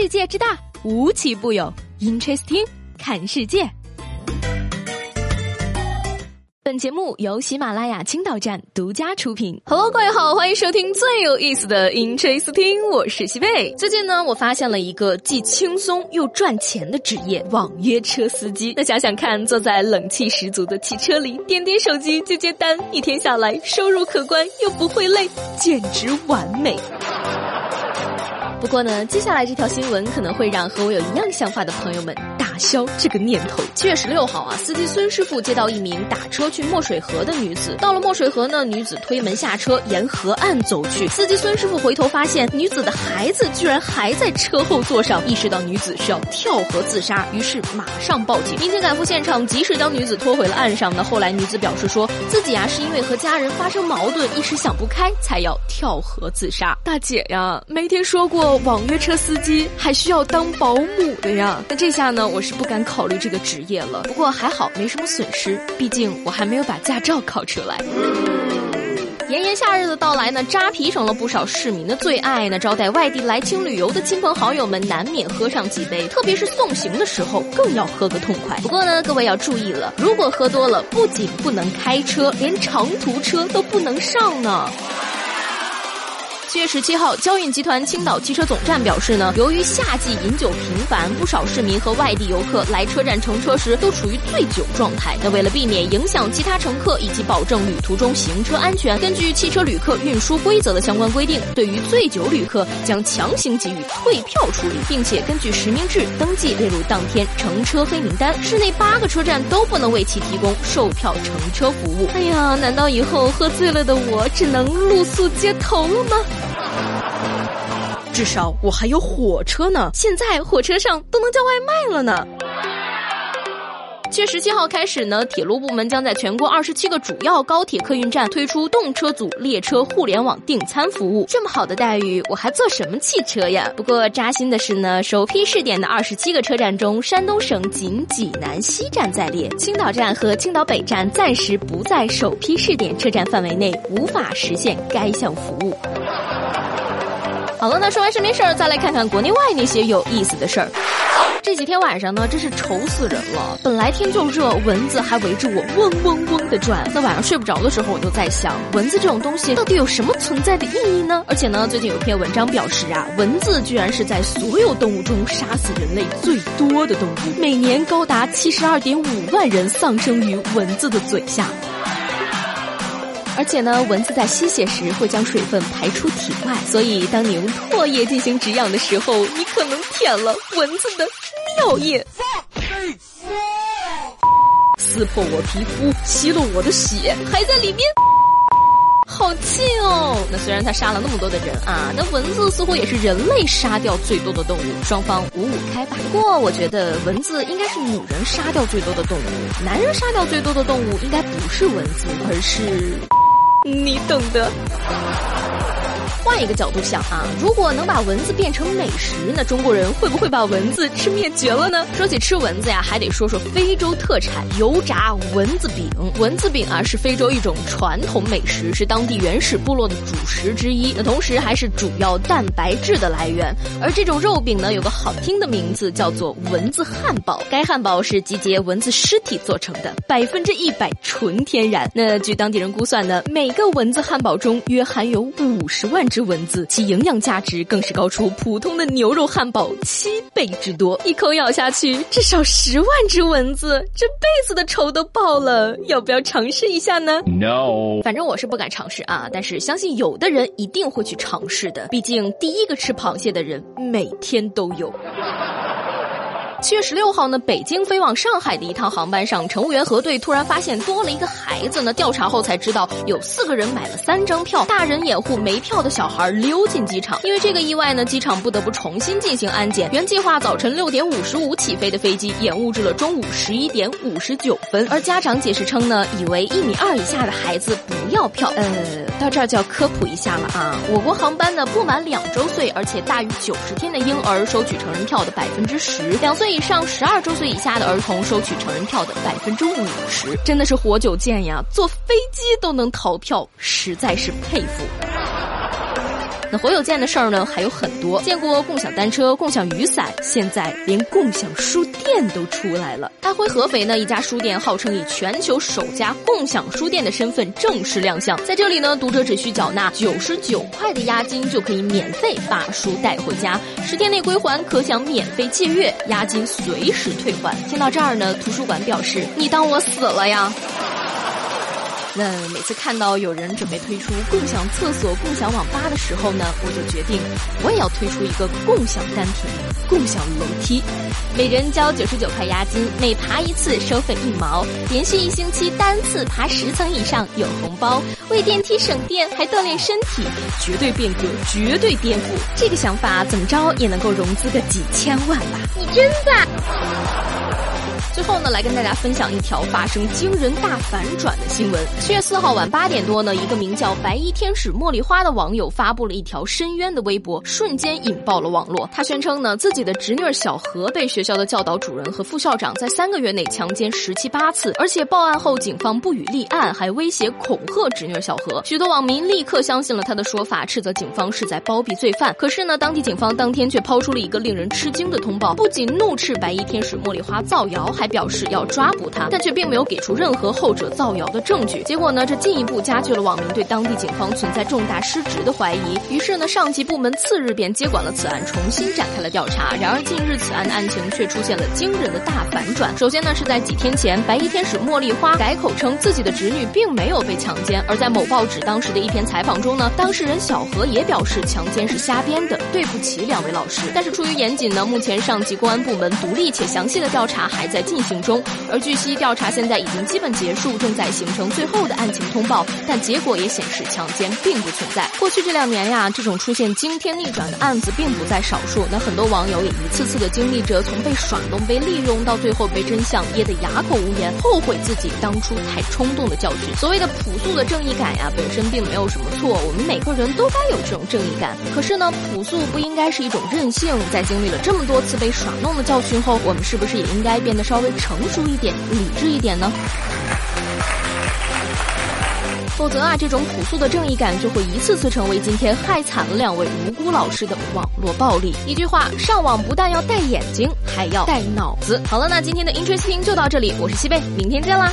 世界之大，无奇不有。Interesting，看世界。本节目由喜马拉雅青岛站独家出品。Hello，各位好，欢迎收听最有意思的 Interesting，我是西贝。最近呢，我发现了一个既轻松又赚钱的职业——网约车司机。那想想看，坐在冷气十足的汽车里，点点手机接接单，一天下来收入可观又不会累，简直完美。不过呢，接下来这条新闻可能会让和我有一样想法的朋友们消这个念头。七月十六号啊，司机孙师傅接到一名打车去墨水河的女子，到了墨水河呢，女子推门下车，沿河岸走去。司机孙师傅回头发现女子的孩子居然还在车后座上，意识到女子是要跳河自杀，于是马上报警。民警赶赴现场，及时将女子拖回了岸上。呢后来女子表示说自己啊是因为和家人发生矛盾，一时想不开才要跳河自杀。大姐呀，没听说过。网约车司机还需要当保姆的呀，那这下呢，我是是不敢考虑这个职业了。不过还好，没什么损失，毕竟我还没有把驾照考出来。炎炎夏日的到来呢，扎啤成了不少市民的最爱呢。招待外地来青旅游的亲朋好友们，难免喝上几杯，特别是送行的时候，更要喝个痛快。不过呢，各位要注意了，如果喝多了，不仅不能开车，连长途车都不能上呢。七月十七号，交运集团青岛汽车总站表示呢，由于夏季饮酒频繁，不少市民和外地游客来车站乘车时都处于醉酒状态。那为了避免影响其他乘客以及保证旅途中行车安全，根据汽车旅客运输规则的相关规定，对于醉酒旅客将强行给予退票处理，并且根据实名制登记列入当天乘车黑名单。市内八个车站都不能为其提供售票乘车服务。哎呀，难道以后喝醉了的我只能露宿街头了吗？至少我还有火车呢，现在火车上都能叫外卖了呢。七月十七号开始呢，铁路部门将在全国二十七个主要高铁客运站推出动车组列车互联网订餐服务。这么好的待遇，我还坐什么汽车呀？不过扎心的是呢，首批试点的二十七个车站中，山东省仅济南西站在列，青岛站和青岛北站暂时不在首批试点车站范围内，无法实现该项服务。好了，那说完是没事儿，再来看看国内外那些有意思的事儿。这几天晚上呢，真是愁死人了。本来天就热，蚊子还围着我嗡嗡嗡的转。那晚上睡不着的时候，我就在想，蚊子这种东西到底有什么存在的意义呢？而且呢，最近有篇文章表示啊，蚊子居然是在所有动物中杀死人类最多的动物，每年高达七十二点五万人丧生于蚊子的嘴下。而且呢，蚊子在吸血时会将水分排出体外，所以当你用唾液进行止痒的时候，你可能舔了蚊子的尿液，撕破我皮肤，吸了我的血，还在里面，好气哦！那虽然它杀了那么多的人啊，那蚊子似乎也是人类杀掉最多的动物，双方五五开吧。不过我觉得蚊子应该是女人杀掉最多的动物，男人杀掉最多的动物应该不是蚊子，而是。你懂得。换一个角度想啊，如果能把蚊子变成美食，那中国人会不会把蚊子吃灭绝了呢？说起吃蚊子呀，还得说说非洲特产油炸蚊子饼。蚊子饼啊，是非洲一种传统美食，是当地原始部落的主食之一。那同时还是主要蛋白质的来源。而这种肉饼呢，有个好听的名字，叫做蚊子汉堡。该汉堡是集结蚊子尸体做成的，百分之一百纯天然。那据当地人估算呢，每蚊子汉堡中约含有五十万只。蚊子，其营养价值更是高出普通的牛肉汉堡七倍之多。一口咬下去，至少十万只蚊子，这辈子的仇都报了。要不要尝试一下呢？No，反正我是不敢尝试啊。但是相信有的人一定会去尝试的，毕竟第一个吃螃蟹的人每天都有。七月十六号呢，北京飞往上海的一趟航班上，乘务员核对，突然发现多了一个孩子呢。调查后才知道，有四个人买了三张票，大人掩护没票的小孩溜进机场。因为这个意外呢，机场不得不重新进行安检。原计划早晨六点五十五起飞的飞机，延误至了中午十一点五十九分。而家长解释称呢，以为一米二以下的孩子不要票。呃，到这儿就要科普一下了啊，我国航班呢，不满两周岁而且大于九十天的婴儿收取成人票的百分之十，两岁。以上十二周岁以下的儿童收取成人票的百分之五十，真的是活久见呀！坐飞机都能逃票，实在是佩服。那侯友建的事儿呢还有很多，见过共享单车、共享雨伞，现在连共享书店都出来了。安徽合肥呢一家书店号称以全球首家共享书店的身份正式亮相，在这里呢，读者只需缴纳九十九块的押金就可以免费把书带回家，十天内归还可享免费借阅，押金随时退还。听到这儿呢，图书馆表示：“你当我死了呀？”那每次看到有人准备推出共享厕所、共享网吧的时候呢，我就决定我也要推出一个共享单品、共享楼梯，每人交九十九块押金，每爬一次收费一毛，连续一星期单次爬十层以上有红包，为电梯省电还锻炼身体，绝对变革，绝对颠覆。这个想法怎么着也能够融资个几千万吧？你真赞！最后呢，来跟大家分享一条发生惊人大反转的新闻。七月四号晚八点多呢，一个名叫“白衣天使茉莉花”的网友发布了一条深渊的微博，瞬间引爆了网络。他宣称呢，自己的侄女小何被学校的教导主任和副校长在三个月内强奸十七八次，而且报案后警方不予立案，还威胁恐吓侄女小何。许多网民立刻相信了他的说法，斥责警方是在包庇罪犯。可是呢，当地警方当天却抛出了一个令人吃惊的通报，不仅怒斥白衣天使茉莉花造谣，还。表示要抓捕他，但却并没有给出任何后者造谣的证据。结果呢，这进一步加剧了网民对当地警方存在重大失职的怀疑。于是呢，上级部门次日便接管了此案，重新展开了调查。然而，近日此案的案情却出现了惊人的大反转。首先呢，是在几天前，白衣天使茉莉花改口称自己的侄女并没有被强奸。而在某报纸当时的一篇采访中呢，当事人小何也表示强奸是瞎编的，对不起两位老师。但是出于严谨呢，目前上级公安部门独立且详细的调查还在进。行中，而据悉调查现在已经基本结束，正在形成最后的案情通报，但结果也显示强奸并不存在。过去这两年呀，这种出现惊天逆转的案子并不在少数。那很多网友也一次次的经历着从被耍弄、被利用到最后被真相噎得哑口无言，后悔自己当初太冲动的教训。所谓的朴素的正义感呀，本身并没有什么错，我们每个人都该有这种正义感。可是呢，朴素不应该是一种任性。在经历了这么多次被耍弄的教训后，我们是不是也应该变得稍微？成熟一点，理智一点呢？否则啊，这种朴素的正义感就会一次次成为今天害惨了两位无辜老师的网络暴力。一句话，上网不但要戴眼睛，还要戴脑子。好了，那今天的 Interesting 就到这里，我是西贝，明天见啦。